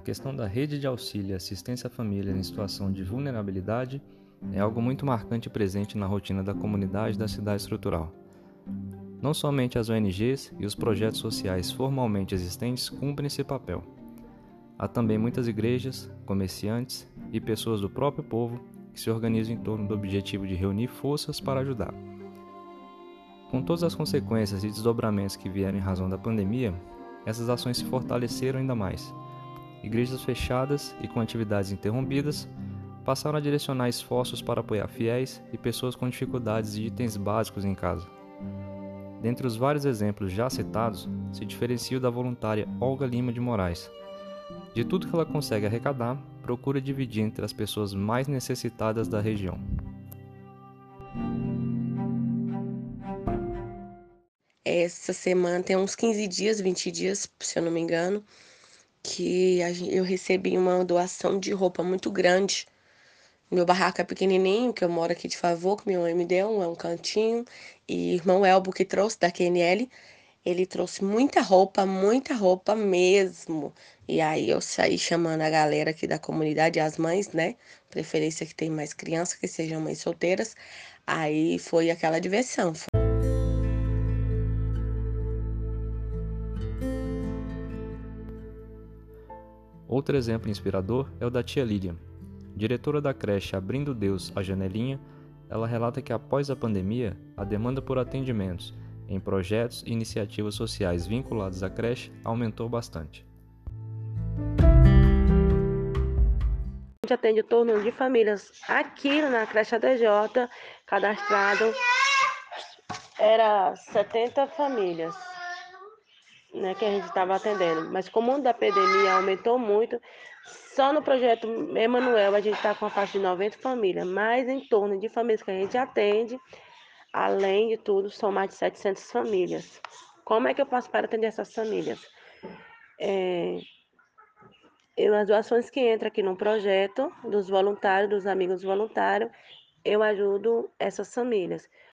questão da rede de auxílio e assistência à família em situação de vulnerabilidade é algo muito marcante presente na rotina da comunidade da cidade estrutural. Não somente as ONGs e os projetos sociais formalmente existentes cumprem esse papel. Há também muitas igrejas, comerciantes e pessoas do próprio povo que se organizam em torno do objetivo de reunir forças para ajudar. Com todas as consequências e desdobramentos que vieram em razão da pandemia, essas ações se fortaleceram ainda mais. Igrejas fechadas e com atividades interrompidas passaram a direcionar esforços para apoiar fiéis e pessoas com dificuldades de itens básicos em casa. Dentre os vários exemplos já citados, se diferencia o da voluntária Olga Lima de Moraes. De tudo que ela consegue arrecadar, procura dividir entre as pessoas mais necessitadas da região. Essa semana tem uns 15 dias, 20 dias, se eu não me engano, que eu recebi uma doação de roupa muito grande meu barraco é pequenininho, que eu moro aqui de favor, que minha mãe me deu, é um cantinho. E irmão Elbo que trouxe da QNL, ele trouxe muita roupa, muita roupa mesmo. E aí eu saí chamando a galera aqui da comunidade, as mães, né? Preferência que tem mais crianças, que sejam mães solteiras. Aí foi aquela diversão. Outro exemplo inspirador é o da tia Lilian, Diretora da creche Abrindo Deus a Janelinha, ela relata que após a pandemia, a demanda por atendimentos em projetos e iniciativas sociais vinculados à creche aumentou bastante. A gente atende o torno de famílias aqui na creche ADJ, cadastrado. Era 70 famílias né, que a gente estava atendendo. Mas como o da pandemia aumentou muito, só no projeto Emanuel a gente está com a faixa de 90 famílias, mais em torno de famílias que a gente atende, além de tudo, são mais de 700 famílias. Como é que eu faço para atender essas famílias? É, eu, as doações que entram aqui no projeto, dos voluntários, dos amigos voluntários, eu ajudo essas famílias.